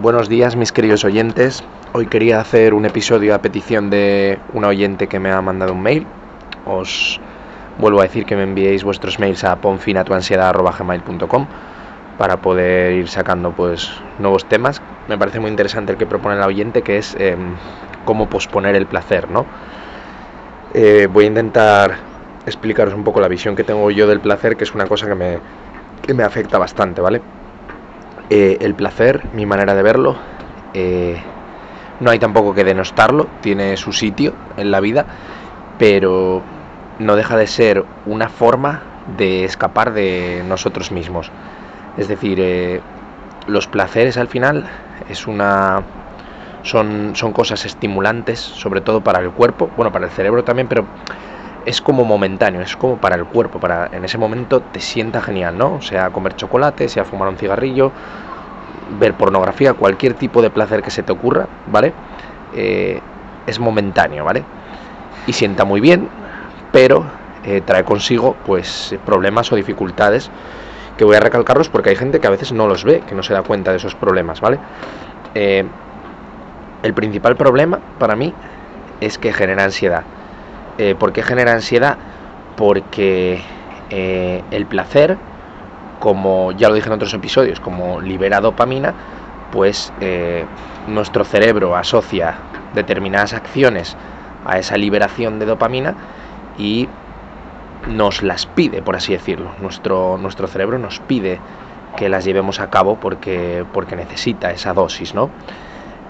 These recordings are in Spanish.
Buenos días mis queridos oyentes. Hoy quería hacer un episodio a petición de un oyente que me ha mandado un mail. Os vuelvo a decir que me enviéis vuestros mails a ponfinatuansiedad.gmail.com para poder ir sacando pues nuevos temas. Me parece muy interesante el que propone el oyente que es em, cómo posponer el placer, ¿no? Eh, voy a intentar explicaros un poco la visión que tengo yo del placer, que es una cosa que me, que me afecta bastante, ¿vale? Eh, el placer, mi manera de verlo, eh, no hay tampoco que denostarlo, tiene su sitio en la vida, pero no deja de ser una forma de escapar de nosotros mismos. Es decir, eh, los placeres al final es una son, son cosas estimulantes, sobre todo para el cuerpo, bueno, para el cerebro también, pero es como momentáneo, es como para el cuerpo, para en ese momento te sienta genial, ¿no? Sea, comer chocolate, sea fumar un cigarrillo, ver pornografía, cualquier tipo de placer que se te ocurra, ¿vale? Eh, es momentáneo, ¿vale? Y sienta muy bien, pero eh, trae consigo pues problemas o dificultades que voy a recalcarlos porque hay gente que a veces no los ve, que no se da cuenta de esos problemas, ¿vale? Eh, el principal problema para mí es que genera ansiedad. Eh, ¿Por qué genera ansiedad? Porque eh, el placer, como ya lo dije en otros episodios, como libera dopamina, pues eh, nuestro cerebro asocia determinadas acciones a esa liberación de dopamina y nos las pide, por así decirlo. Nuestro, nuestro cerebro nos pide que las llevemos a cabo porque, porque necesita esa dosis, ¿no?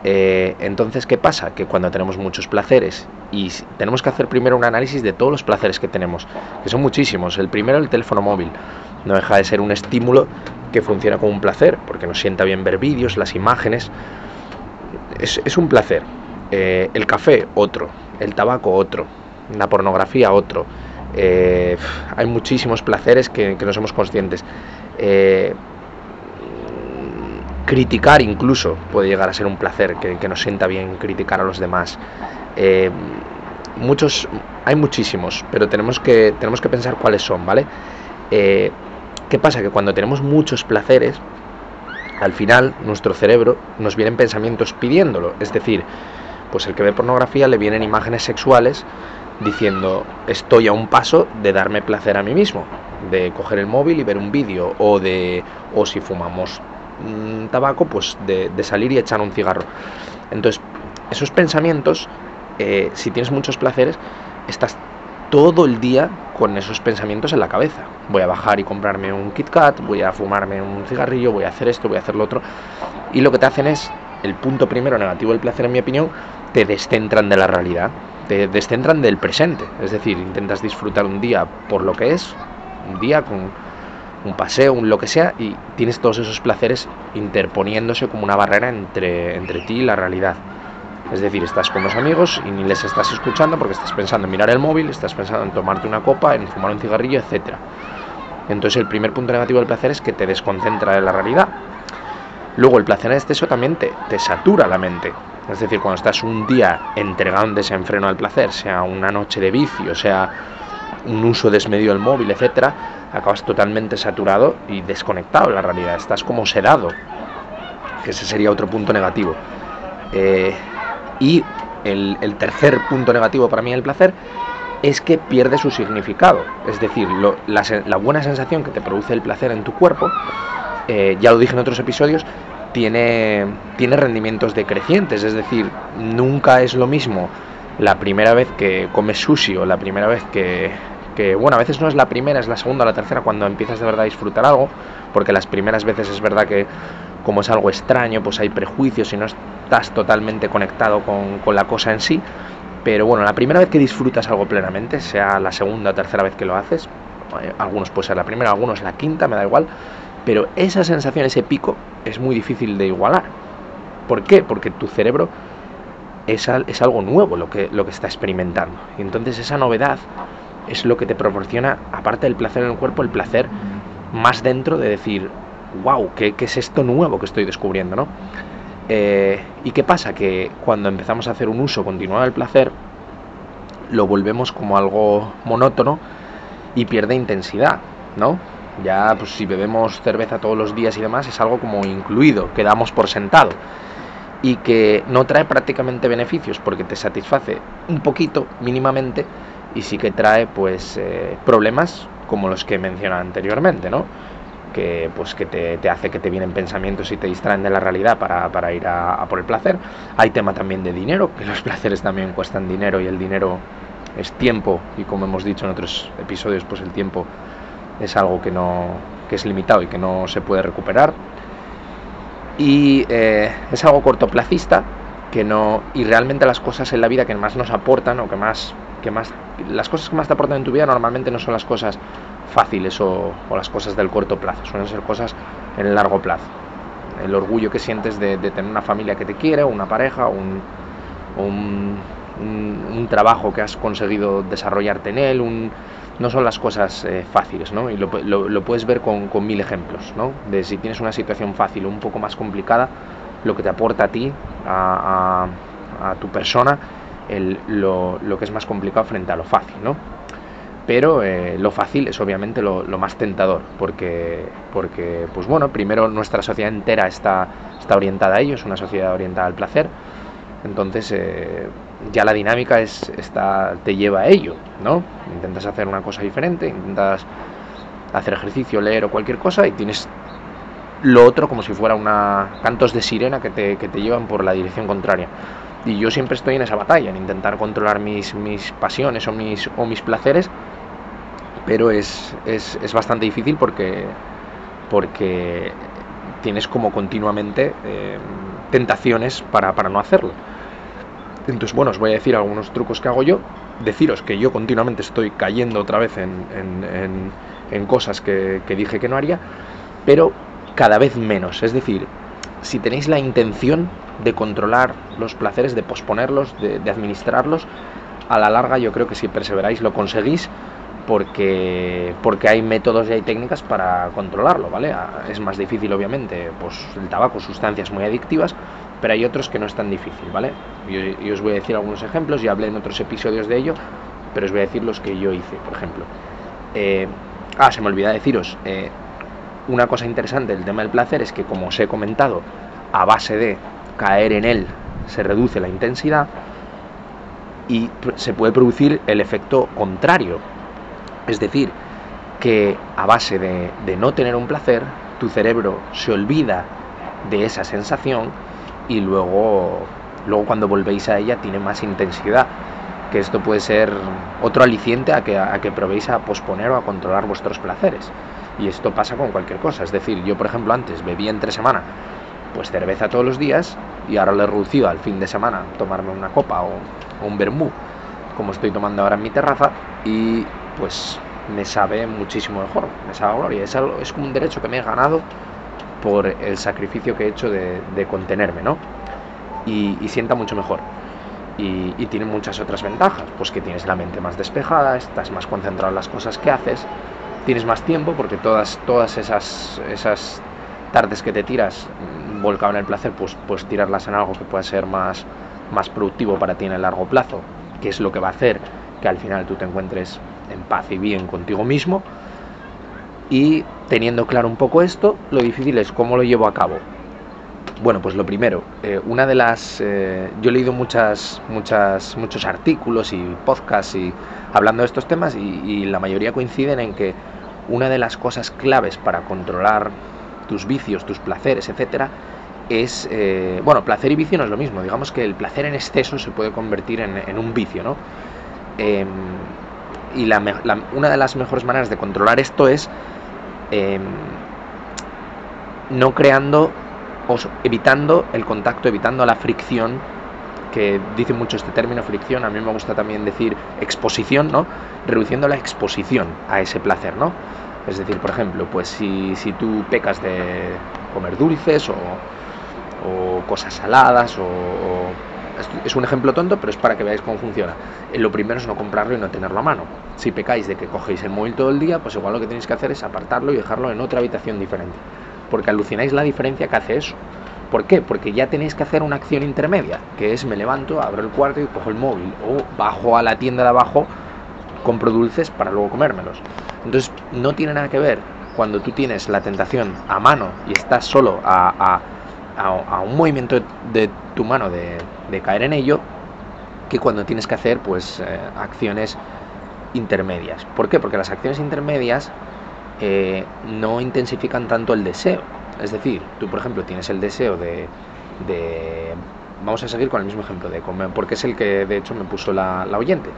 Eh, entonces, ¿qué pasa? Que cuando tenemos muchos placeres y tenemos que hacer primero un análisis de todos los placeres que tenemos, que son muchísimos. El primero, el teléfono móvil. No deja de ser un estímulo que funciona como un placer, porque nos sienta bien ver vídeos, las imágenes. Es, un placer. Eh, el café, otro. El tabaco, otro. La pornografía, otro. Eh, hay muchísimos placeres que, no somos conscientes criticar incluso puede llegar a ser un placer, que, nos sienta bien criticar a los demás. Eh, muchos, hay muchísimos, pero tenemos que, tenemos que pensar cuáles son, ¿vale? Eh, ¿Qué pasa? Que cuando tenemos muchos placeres, al final nuestro cerebro nos vienen pensamientos pidiéndolo. Es decir, pues el que ve pornografía le vienen imágenes sexuales diciendo estoy a un paso de darme placer a mí mismo, de coger el móvil y ver un vídeo, o de, o si fumamos tabaco, pues de, salir y echar un cigarro. Entonces, esos pensamientos, eh, si tienes muchos placeres, estás todo el día con esos pensamientos en la cabeza. Voy a bajar y comprarme un Kit Kat, voy a fumarme un cigarrillo, voy a hacer esto, voy a hacer lo otro. Y lo que te hacen es, el punto primero negativo del placer, en mi opinión, te descentran de la realidad, te descentran del presente. Es decir, intentas disfrutar un día por lo que es, un día con un paseo, un lo que sea, y tienes todos esos placeres interponiéndose como una barrera entre, entre ti y la realidad. Es decir, estás con los amigos y ni les estás escuchando porque estás pensando en mirar el móvil, estás pensando en tomarte una copa, en fumar un cigarrillo, etc. Entonces el primer punto negativo del placer es que te desconcentra de la realidad. Luego el placer en exceso también te, te satura la mente. Es decir, cuando estás un día entregado en desenfreno al placer, sea una noche de vicio, sea un uso desmedido del móvil, etcétera, acabas totalmente saturado y desconectado de la realidad, estás como sedado, que ese sería otro punto negativo. Eh, y el, tercer punto negativo para mí del placer es que pierde su significado, es decir, la, buena sensación que te produce el placer en tu cuerpo, eh, ya lo dije en otros episodios, tiene, tiene rendimientos decrecientes, es decir, nunca es lo mismo la primera vez que comes sushi o la primera vez que, bueno, a veces no es la primera, es la segunda o la tercera cuando empiezas de verdad a disfrutar algo, porque las primeras veces es verdad que como es algo extraño, pues hay prejuicios y no estás totalmente conectado con, con la cosa en sí, pero bueno, la primera vez que disfrutas algo plenamente, sea la segunda o tercera vez que lo haces, eh, algunos puede ser la primera, algunos la quinta, me da igual, pero esa sensación, ese pico, es muy difícil de igualar. ¿Por qué? Porque tu cerebro es, algo nuevo lo que, está experimentando. Y entonces esa novedad es lo que te proporciona, aparte del placer en el cuerpo, el placer más dentro de decir, wow, ¿qué, es esto nuevo que estoy descubriendo? ¿no? Eh, ¿Y qué pasa? Que cuando empezamos a hacer un uso continuado del placer, lo volvemos como algo monótono y pierde intensidad, ¿no? Ya, pues si bebemos cerveza todos los días y demás, es algo como incluido, que damos por sentado. Y que no trae prácticamente beneficios, porque te satisface un poquito, mínimamente, y sí que trae, pues, eh, problemas como los que he anteriormente, ¿no? Que, pues, que te, hace que te vienen pensamientos y te distraen de la realidad para, ir a, por el placer. Hay tema también de dinero, que los placeres también cuestan dinero y el dinero es tiempo y como hemos dicho en otros episodios, pues el tiempo es algo que no que es limitado y que no se puede recuperar y eh, es algo cortoplacista que no y realmente las cosas en la vida que más nos aportan o que más que más las cosas que más te aportan en tu vida normalmente no son las cosas fáciles o, las cosas del corto plazo suelen ser cosas en el largo plazo. El orgullo que sientes de, tener una familia que te quiere una pareja un, un, un, trabajo que has conseguido desarrollarte en él no son las cosas eh, fáciles, ¿no? Y lo, puedes ver con, mil ejemplos, ¿no? De si tienes una situación fácil o un poco más complicada, lo que te aporta a ti, a, tu persona, lo, que es más complicado frente a lo fácil, ¿no? Pero eh, lo fácil es obviamente lo, más tentador, porque, porque, pues bueno, primero nuestra sociedad entera está, está orientada a ello, es una sociedad orientada al placer, entonces eh, ya la dinámica es, está, te lleva a ello, ¿no? Intentas hacer una cosa diferente, intentas hacer ejercicio, leer o cualquier cosa y tienes lo otro como si fuera una cantos de sirena que te, que te llevan por la dirección contraria. Y yo siempre estoy en esa batalla, en intentar controlar mis, mis pasiones o mis, o mis placeres, pero es, es, es bastante difícil porque, porque tienes como continuamente eh, tentaciones para, para no hacerlo. Entonces, bueno, os voy a decir algunos trucos que hago yo. Deciros que yo continuamente estoy cayendo otra vez en, en, cosas que, dije que no haría, pero cada vez menos. Es decir, si tenéis la intención de controlar los placeres, de posponerlos, de, de administrarlos, a la larga yo creo que si perseveráis lo conseguís porque, porque hay métodos y hay técnicas para controlarlo, ¿vale? Es más difícil, obviamente, pues el tabaco, sustancias muy adictivas, pero hay otros que no es tan difícil, ¿vale? Yo, os voy a decir algunos ejemplos, ya hablé en otros episodios de ello, pero os voy a decir los que yo hice, por ejemplo. Eh, ah, se me olvida deciros, eh, una cosa interesante del tema del placer es que, como os he comentado, a base de caer en él se reduce la intensidad y se puede producir el efecto contrario, es decir, que a base de, no tener un placer, tu cerebro se olvida de esa sensación y luego, luego cuando volvéis a ella tiene más intensidad. Que esto puede ser otro aliciente a que, a que probéis a posponer o a controlar vuestros placeres. Y esto pasa con cualquier cosa. Es decir, yo por ejemplo antes bebía entre semana pues cerveza todos los días y ahora lo he reducido al fin de semana tomarme una copa o, un vermú como estoy tomando ahora en mi terraza y pues me sabe muchísimo mejor, me sabe a gloria. Es, algo, es un derecho que me he ganado por el sacrificio que he hecho de, contenerme, ¿no? Y, sienta mucho mejor. Y, tiene muchas otras ventajas, pues que tienes la mente más despejada, estás más concentrado en las cosas que haces, tienes más tiempo porque todas, todas esas, esas tardes que te tiras mm, volcado en el placer, pues pues tirarlas en algo que pueda ser más, más productivo para ti en el largo plazo, que es lo que va a hacer que al final tú te encuentres en paz y bien contigo mismo. Y teniendo claro un poco esto, lo difícil es cómo lo llevo a cabo. Bueno, pues lo primero, eh, una de las... Eh, yo he leído muchas, muchas, muchos artículos y podcasts y hablando de estos temas y, la mayoría coinciden en que una de las cosas claves para controlar tus vicios, tus placeres, etcétera, es, eh, bueno, placer y vicio no es lo mismo, digamos que el placer en exceso se puede convertir en, un vicio, ¿no? Em, y la, una de las mejores maneras de controlar esto es em, no creando o evitando el contacto, evitando la fricción, que dice mucho este término fricción, a mí me gusta también decir exposición, ¿no? Reduciendo la exposición a ese placer, ¿no? Es decir, por ejemplo, pues si, si tú pecas de comer dulces o, o cosas saladas o es un ejemplo tonto, pero es para que veáis cómo funciona. Eh, lo primero es no comprarlo y no tenerlo a mano. Si pecáis de que cogéis el móvil todo el día, pues igual lo que tenéis que hacer es apartarlo y dejarlo en otra habitación diferente. Porque alucináis la diferencia que hace eso. ¿Por qué? Porque ya tenéis que hacer una acción intermedia, que es me levanto, abro el cuarto y cojo el móvil. O bajo a la tienda de abajo, compro dulces para luego comérmelos. Entonces no tiene nada que ver cuando tú tienes la tentación a mano y estás solo a, un movimiento de tu mano de, caer en ello, que cuando tienes que hacer pues eh, acciones intermedias. ¿Por qué? Porque las acciones intermedias eh, no intensifican tanto el deseo. Es decir, tú por ejemplo tienes el deseo de, vamos a seguir con el mismo ejemplo de comer, porque es el que de hecho me puso la, oyente.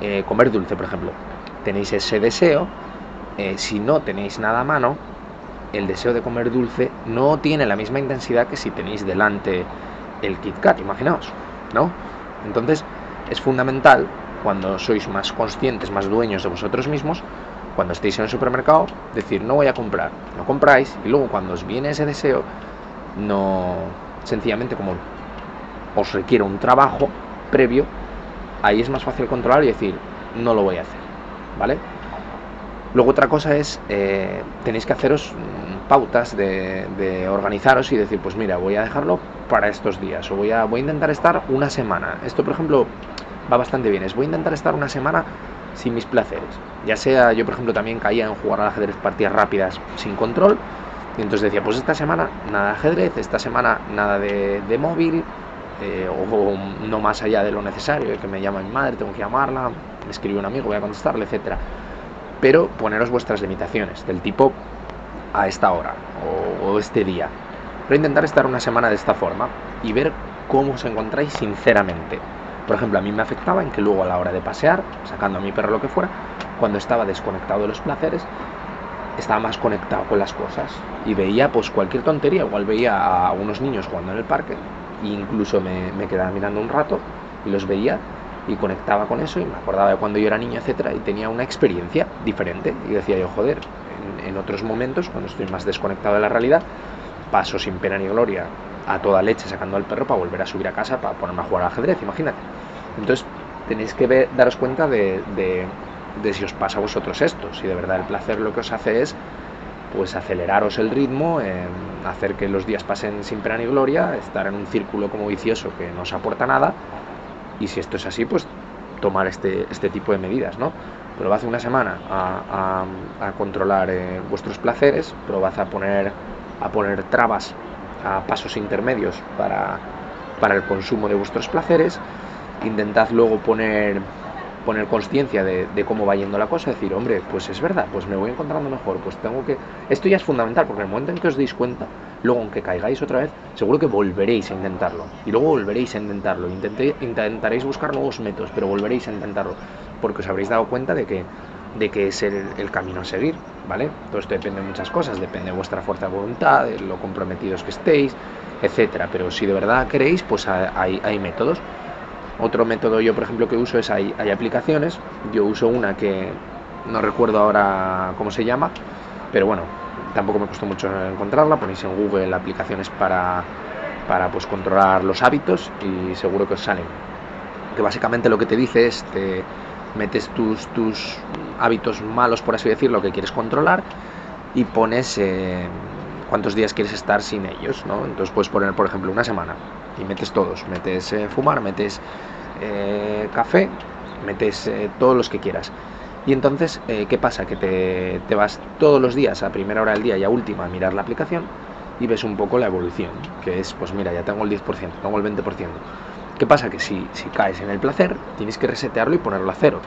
Eh, comer dulce, por ejemplo. Tenéis ese deseo, si no tenéis nada a mano, el deseo de comer dulce no tiene la misma intensidad que si tenéis delante el Kit Kat, imaginaos, ¿no? Entonces es fundamental cuando sois más conscientes, más dueños de vosotros mismos, cuando estéis en el supermercado, decir no voy a comprar, no compráis y luego cuando os viene ese deseo, no sencillamente como os requiere un trabajo previo, ahí es más fácil controlar y decir no lo voy a hacer, ¿vale? Luego otra cosa es, eh, tenéis que haceros pautas de, organizaros y decir, pues mira, voy a dejarlo para estos días o voy a, voy a intentar estar una semana. Esto, por ejemplo, va bastante bien. Es voy a intentar estar una semana sin mis placeres. Ya sea, yo por ejemplo también caía en jugar al ajedrez partidas rápidas sin control. Y entonces decía, pues esta semana nada de ajedrez, esta semana nada de, móvil, eh, o, no más allá de lo necesario, que me llama mi madre, tengo que llamarla, me escribe un amigo, voy a contestarle, etcétera pero poneros vuestras limitaciones, del tipo a esta hora o, este día. Pero intentar estar una semana de esta forma y ver cómo os encontráis sinceramente. Por ejemplo, a mí me afectaba en que luego a la hora de pasear, sacando a mi perro lo que fuera, cuando estaba desconectado de los placeres, estaba más conectado con las cosas y veía pues cualquier tontería, igual veía a unos niños jugando en el parque e incluso me, me quedaba mirando un rato y los veía y conectaba con eso y me acordaba de cuando yo era niño, etcétera, y tenía una experiencia diferente. Y decía yo, joder, en, otros momentos, cuando estoy más desconectado de la realidad, paso sin pena ni gloria a toda leche sacando al perro para volver a subir a casa para ponerme a jugar al ajedrez, imagínate. Entonces, tenéis que daros cuenta de, si os pasa a vosotros esto, si de verdad el placer lo que os hace es pues aceleraros el ritmo, hacer que los días pasen sin pena ni gloria, estar en un círculo como vicioso que no os aporta nada y si esto es así, pues tomar este, este tipo de medidas, ¿no? Probad una semana a, a, controlar eh, vuestros placeres, probad a poner, a poner trabas a pasos intermedios para, para el consumo de vuestros placeres, intentad luego poner poner conciencia de, cómo va yendo la cosa, decir, hombre, pues es verdad, pues me voy encontrando mejor, pues tengo que... Esto ya es fundamental, porque en el momento en que os deis cuenta, luego aunque caigáis otra vez, seguro que volveréis a intentarlo. Y luego volveréis a intentarlo, intentaréis buscar nuevos métodos, pero volveréis a intentarlo, porque os habréis dado cuenta de que, de que es el, camino a seguir, ¿vale? Todo esto depende de muchas cosas, depende de vuestra fuerza de voluntad, de lo comprometidos que estéis, etcétera. Pero si de verdad queréis, pues hay, hay métodos. Otro método yo, por ejemplo, que uso es hay, hay aplicaciones. Yo uso una que no recuerdo ahora cómo se llama, pero bueno, tampoco me costó mucho encontrarla. Ponéis en Google aplicaciones para, para pues, controlar los hábitos y seguro que os salen. Que básicamente lo que te dice es, te metes tus, tus hábitos malos, por así decirlo, que quieres controlar y pones eh, cuántos días quieres estar sin ellos, ¿no? Entonces puedes poner, por ejemplo, una semana y metes todos, metes eh, fumar, metes eh, café, metes eh, todos los que quieras. Y entonces, ¿qué pasa? Que te, te, vas todos los días a primera hora del día y a última a mirar la aplicación y ves un poco la evolución, que es, pues mira, ya tengo el 10%, tengo el 20%. ¿Qué pasa? Que si, si caes en el placer, tienes que resetearlo y ponerlo a cero.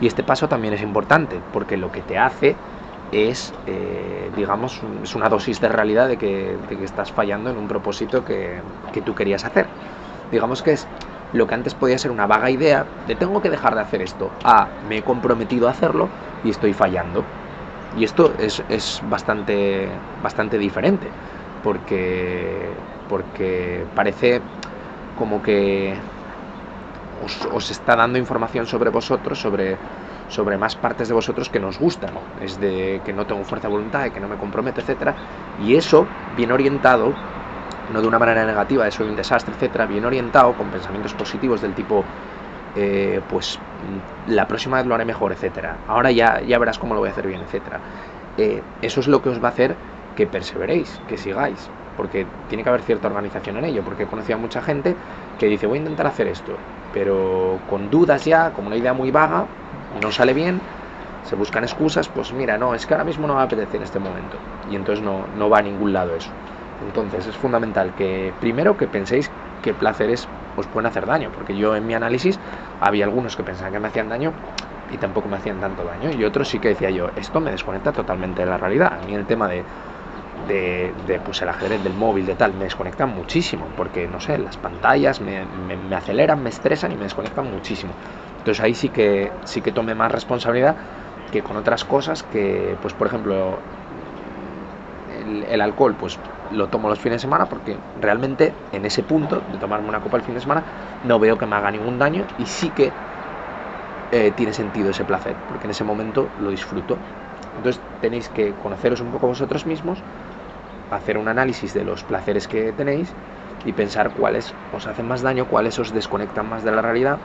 Y este paso también es importante, porque lo que te hace es, eh, digamos, es una dosis de realidad de que, estás fallando en un propósito que, tú querías hacer. Digamos que es lo que antes podía ser una vaga idea de tengo que dejar de hacer esto, a me he comprometido a hacerlo y estoy fallando. Y esto es, bastante, bastante diferente, porque, porque parece como que os, está dando información sobre vosotros, sobre sobre más partes de vosotros que nos gustan, es de que no tengo fuerza de voluntad, de que no me comprometo, etcétera, y eso bien orientado, no de una manera negativa, de soy un desastre, etcétera, bien orientado con pensamientos positivos del tipo eh, pues la próxima vez lo haré mejor, etcétera. Ahora ya, ya verás cómo lo voy a hacer bien, etcétera. Eh, eso es lo que os va a hacer que perseveréis, que sigáis, porque tiene que haber cierta organización en ello, porque he conocido a mucha gente que dice voy a intentar hacer esto, pero con dudas ya, como una idea muy vaga, no sale bien se buscan excusas, pues mira, no, es que ahora mismo no me apetece en este momento. Y entonces no, no va a ningún lado eso. Entonces es fundamental que primero que penséis qué placeres os pueden hacer daño, porque yo en mi análisis había algunos que pensaban que me hacían daño y tampoco me hacían tanto daño, y otros sí que decía yo, esto me desconecta totalmente de la realidad. A mí el tema de, pues el ajedrez del móvil, de tal, me desconecta muchísimo, porque no sé, las pantallas me, me, aceleran, me estresan y me desconectan muchísimo. Entonces ahí sí que sí que tomé más responsabilidad que con otras cosas que, pues por ejemplo, el, el, alcohol, pues lo tomo los fines de semana porque realmente en ese punto de tomarme una copa el fin de semana no veo que me haga ningún daño y sí que eh, tiene sentido ese placer, porque en ese momento lo disfruto. Entonces tenéis que conoceros un poco vosotros mismos, hacer un análisis de los placeres que tenéis y pensar cuáles os hacen más daño, cuáles os desconectan más de la realidad.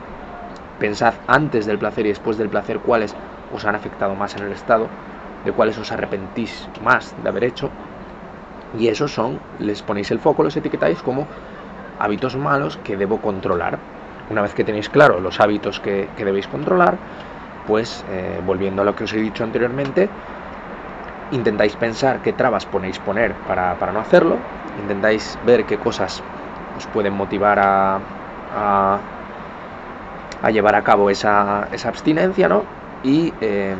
Pensad antes del placer y después del placer cuáles os han afectado más en el estado, de cuáles os arrepentís más de haber hecho. Y esos son, les ponéis el foco, los etiquetáis como hábitos malos que debo controlar una vez que tenéis claro los hábitos que, debéis controlar, pues eh, volviendo a lo que os he dicho anteriormente, intentáis pensar qué trabas ponéis poner para, no hacerlo, intentáis ver qué cosas os pueden motivar a, a, llevar a cabo esa, esa abstinencia, ¿no? Y em,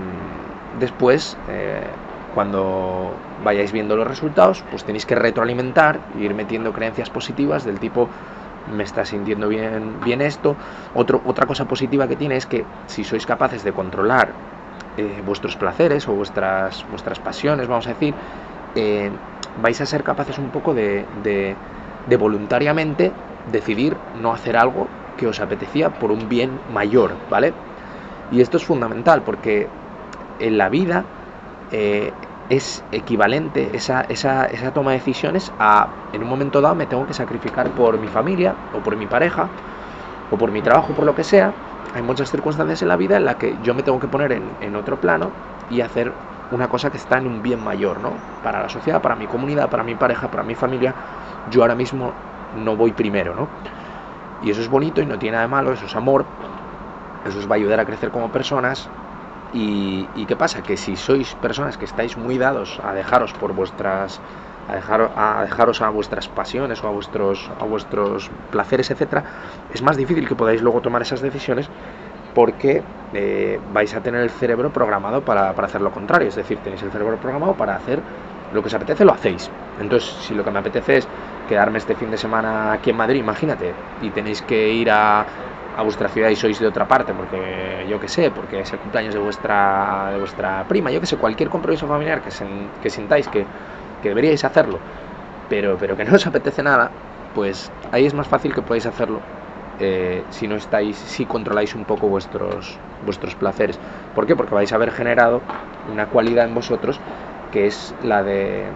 después, eh, cuando vayáis viendo los resultados, pues tenéis que retroalimentar ir metiendo creencias positivas del tipo me está sintiendo bien, bien esto. Otra cosa positiva que tiene es que si sois capaces de controlar eh, vuestros placeres o vuestras, vuestras pasiones, vamos a decir, eh, vais a ser capaces un poco de, de, de, voluntariamente decidir no hacer algo que os apetecía por un bien mayor, ¿vale? Y esto es fundamental porque en la vida eh, es equivalente esa, esa, esa, toma de decisiones a, en un momento dado, me tengo que sacrificar por mi familia o por mi pareja o por mi trabajo, por lo que sea. Hay muchas circunstancias en la vida en las que yo me tengo que poner en, en otro plano y hacer una cosa que está en un bien mayor, ¿no? Para la sociedad, para mi comunidad, para mi pareja, para mi familia. Yo ahora mismo no voy primero, ¿no? Y eso es bonito y no tiene nada de malo, eso es amor, eso os va a ayudar a crecer como personas y, qué pasa? Que si sois personas que estáis muy dados a dejaros por vuestras a, a dejaros a vuestras pasiones o a vuestros, a vuestros placeres, etcétera, es más difícil que podáis luego tomar esas decisiones porque eh, vais a tener el cerebro programado para, para, hacer lo contrario. Es decir, tenéis el cerebro programado para hacer lo que os apetece, lo hacéis. Entonces, si lo que me apetece es quedarme este fin de semana aquí en Madrid, imagínate, y tenéis que ir a, a vuestra ciudad y sois de otra parte, porque yo que sé, porque es el cumpleaños de vuestra, de vuestra prima, yo que sé, cualquier compromiso familiar que, que sintáis que, que, deberíais hacerlo, pero, pero que no os apetece nada, pues ahí es más fácil que podáis hacerlo eh, si no estáis, si controláis un poco vuestros, vuestros placeres. ¿Por qué? Porque vais a haber generado una cualidad en vosotros que es la de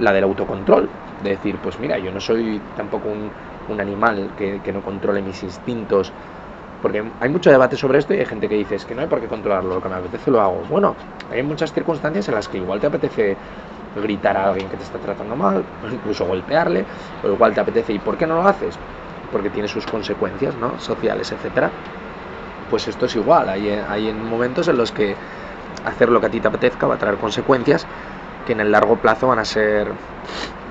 la del autocontrol. De decir, pues mira, yo no soy tampoco un, animal que no controle mis instintos porque hay mucho debate sobre esto y hay gente que dice es que no hay por qué controlarlo, lo que me apetece lo hago. Bueno, hay muchas circunstancias en las que igual te apetece gritar a alguien que te está tratando mal, incluso golpearle, o igual te apetece, ¿y por qué no lo haces? Porque tiene sus consecuencias, ¿no? Sociales, etcétera. Pues esto es igual, hay, hay en momentos en los que hacer lo que a ti te apetezca va a traer consecuencias que en el largo plazo van a ser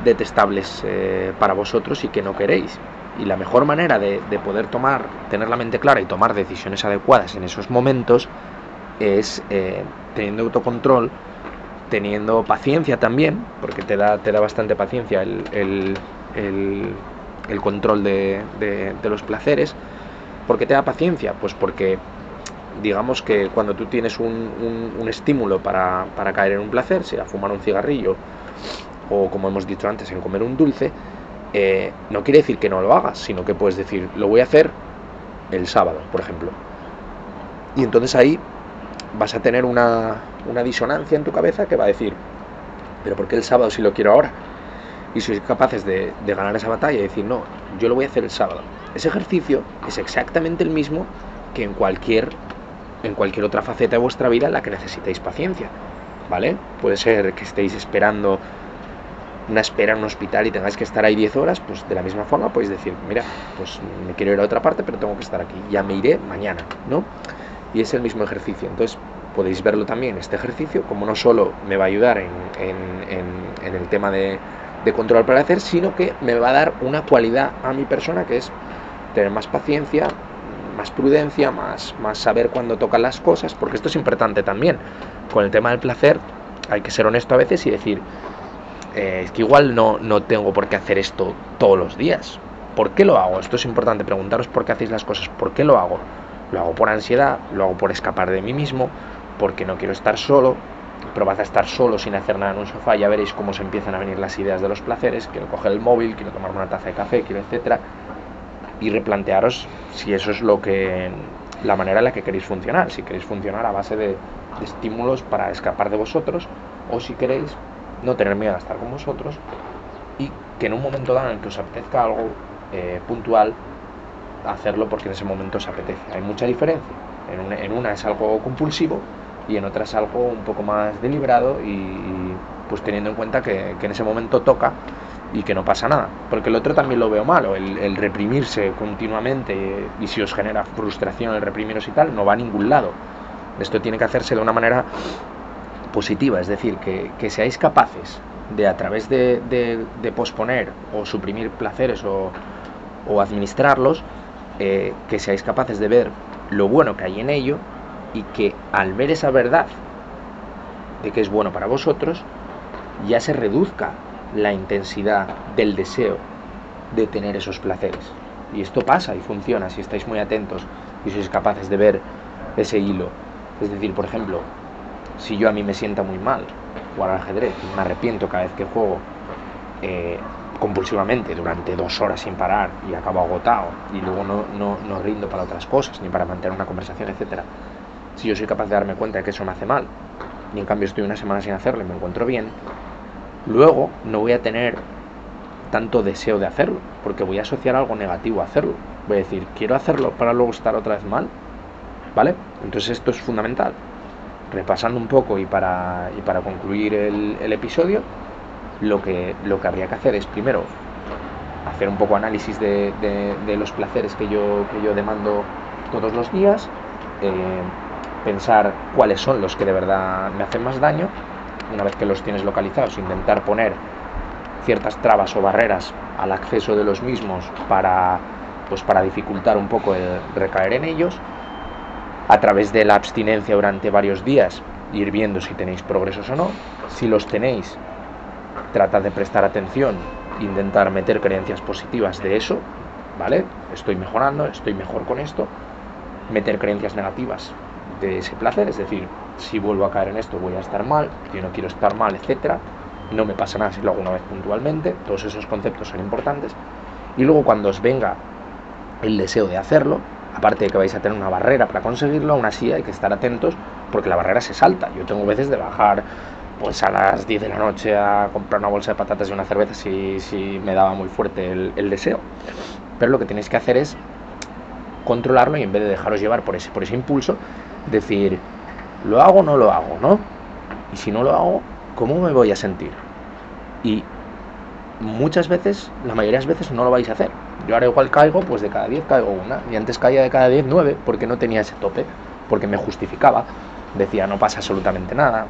detestables eh, para vosotros y que no queréis. Y la mejor manera de, poder tomar, tener la mente clara y tomar decisiones adecuadas en esos momentos es eh, teniendo autocontrol, teniendo paciencia también, porque te da, te da bastante paciencia el, el, el, control de, de, los placeres. ¿Por qué te da paciencia? Pues porque digamos que cuando tú tienes un, un, estímulo para, para, caer en un placer, sea fumar un cigarrillo o como hemos dicho antes, en comer un dulce, eh, no quiere decir que no lo hagas, sino que puedes decir, lo voy a hacer el sábado, por ejemplo. Y entonces ahí vas a tener una, una disonancia en tu cabeza que va a decir, pero ¿por qué el sábado si lo quiero ahora? Y sois capaces de, de ganar esa batalla y decir, no, yo lo voy a hacer el sábado. Ese ejercicio es exactamente el mismo que en cualquier, en cualquier otra faceta de vuestra vida en la que necesitéis paciencia. ¿Vale? Puede ser que estéis esperando una espera en un hospital y tengáis que estar ahí 10 horas, pues de la misma forma podéis decir, mira, pues me quiero ir a otra parte, pero tengo que estar aquí, ya me iré mañana, ¿no? Y es el mismo ejercicio. Entonces, podéis verlo también este ejercicio, como no solo me va a ayudar en, el tema de, de control para hacer, sino que me va a dar una cualidad a mi persona que es tener más paciencia, más prudencia, más, más saber cuándo tocan las cosas, porque esto es importante también. Con el tema del placer hay que ser honesto a veces y decir, eh, es que igual no, no tengo por qué hacer esto todos los días. ¿Por qué lo hago? Esto es importante, preguntaros por qué hacéis las cosas, ¿por qué lo hago? Lo hago por ansiedad, lo hago por escapar de mí mismo, porque no quiero estar solo, probad a estar solo sin hacer nada en un sofá, ya veréis cómo se empiezan a venir las ideas de los placeres, quiero coger el móvil, quiero tomar una taza de café, quiero etcétera, y replantearos si eso es lo que la manera en la que queréis funcionar, si queréis funcionar a base de, estímulos para escapar de vosotros o si queréis no tener miedo a estar con vosotros y que en un momento dado en el que os apetezca algo eh, puntual hacerlo porque en ese momento os apetece. Hay mucha diferencia. En una, es algo compulsivo y en otra es algo un poco más deliberado y, pues teniendo en cuenta que, en ese momento toca y que no pasa nada. Porque el otro también lo veo malo, el, reprimirse continuamente y si os genera frustración el reprimiros y tal, no va a ningún lado. Esto tiene que hacerse de una manera positiva, es decir, que, seáis capaces de a través de, de, posponer o suprimir placeres o, o administrarlos, eh, que seáis capaces de ver lo bueno que hay en ello y que al ver esa verdad de que es bueno para vosotros, ya se reduzca la intensidad del deseo de tener esos placeres. Y esto pasa y funciona si estáis muy atentos y sois capaces de ver ese hilo. Es decir, por ejemplo, si yo a mí me sienta muy mal jugar al ajedrez me arrepiento cada vez que juego eh, compulsivamente durante dos horas sin parar y acabo agotado y luego no, no, no rindo para otras cosas ni para mantener una conversación, etcétera. Si yo soy capaz de darme cuenta de que eso me hace mal y en cambio estoy una semana sin hacerlo y me encuentro bien, luego no voy a tener tanto deseo de hacerlo, porque voy a asociar algo negativo a hacerlo. Voy a decir, quiero hacerlo para luego estar otra vez mal, ¿vale? Entonces esto es fundamental. Repasando un poco y para, para concluir el, episodio, lo que, lo que habría que hacer es primero hacer un poco análisis de, los placeres que yo, que yo demando todos los días, eh, pensar cuáles son los que de verdad me hacen más daño. Una vez que los tienes localizados, intentar poner ciertas trabas o barreras al acceso de los mismos para, pues para dificultar un poco el recaer en ellos, a través de la abstinencia durante varios días, ir viendo si tenéis progresos o no. Si los tenéis, tratad de prestar atención, intentar meter creencias positivas de eso, ¿vale? Estoy mejorando, estoy mejor con esto. Meter creencias negativas de ese placer, es decir, si vuelvo a caer en esto voy a estar mal, yo no quiero estar mal, etcétera. No me pasa nada si lo hago una vez puntualmente, todos esos conceptos son importantes. Y luego cuando os venga el deseo de hacerlo, aparte de que vais a tener una barrera para conseguirlo, aún así hay que estar atentos porque la barrera se salta. Yo tengo veces de bajar pues a las 10 de la noche a comprar una bolsa de patatas y una cerveza si, me daba muy fuerte el, el, deseo. Pero lo que tenéis que hacer es controlarlo y en vez de dejaros llevar por ese, por ese impulso, decir, ¿lo hago o no lo hago? ¿no? Y si no lo hago, ¿cómo me voy a sentir? Y muchas veces, la mayoría de las veces no lo vais a hacer. Yo ahora igual caigo, pues de cada 10 caigo una. Y antes caía de cada 10, 9, porque no tenía ese tope, porque me justificaba. Decía, no pasa absolutamente nada,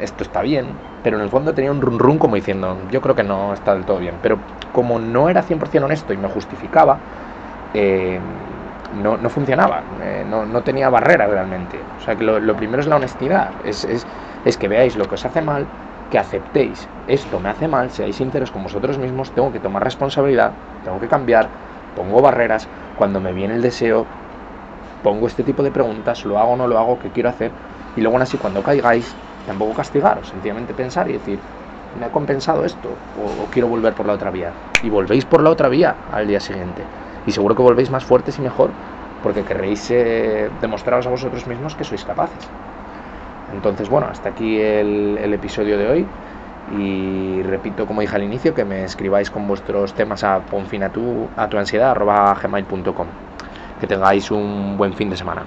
esto está bien. Pero en el fondo tenía un run run como diciendo, yo creo que no está del todo bien. Pero como no era 100% honesto y me justificaba, eh, no, no funcionaba, eh, no, no, tenía barrera realmente. O sea que lo, primero es la honestidad, es, es, es, que veáis lo que os hace mal, que aceptéis, esto me hace mal, seáis sinceros con vosotros mismos, tengo que tomar responsabilidad, tengo que cambiar, pongo barreras, cuando me viene el deseo, pongo este tipo de preguntas, lo hago no lo hago, qué quiero hacer, y luego así cuando caigáis, tampoco castigaros, sencillamente pensar y decir, me ha compensado esto, o quiero volver por la otra vía, y volvéis por la otra vía al día siguiente. Y seguro que volvéis más fuertes y mejor porque querréis eh, demostraros a vosotros mismos que sois capaces. Entonces, bueno, hasta aquí el, episodio de hoy y repito, como dije al inicio, que me escribáis con vuestros temas a ponfinatu a tu ansiedad Que tengáis un buen fin de semana.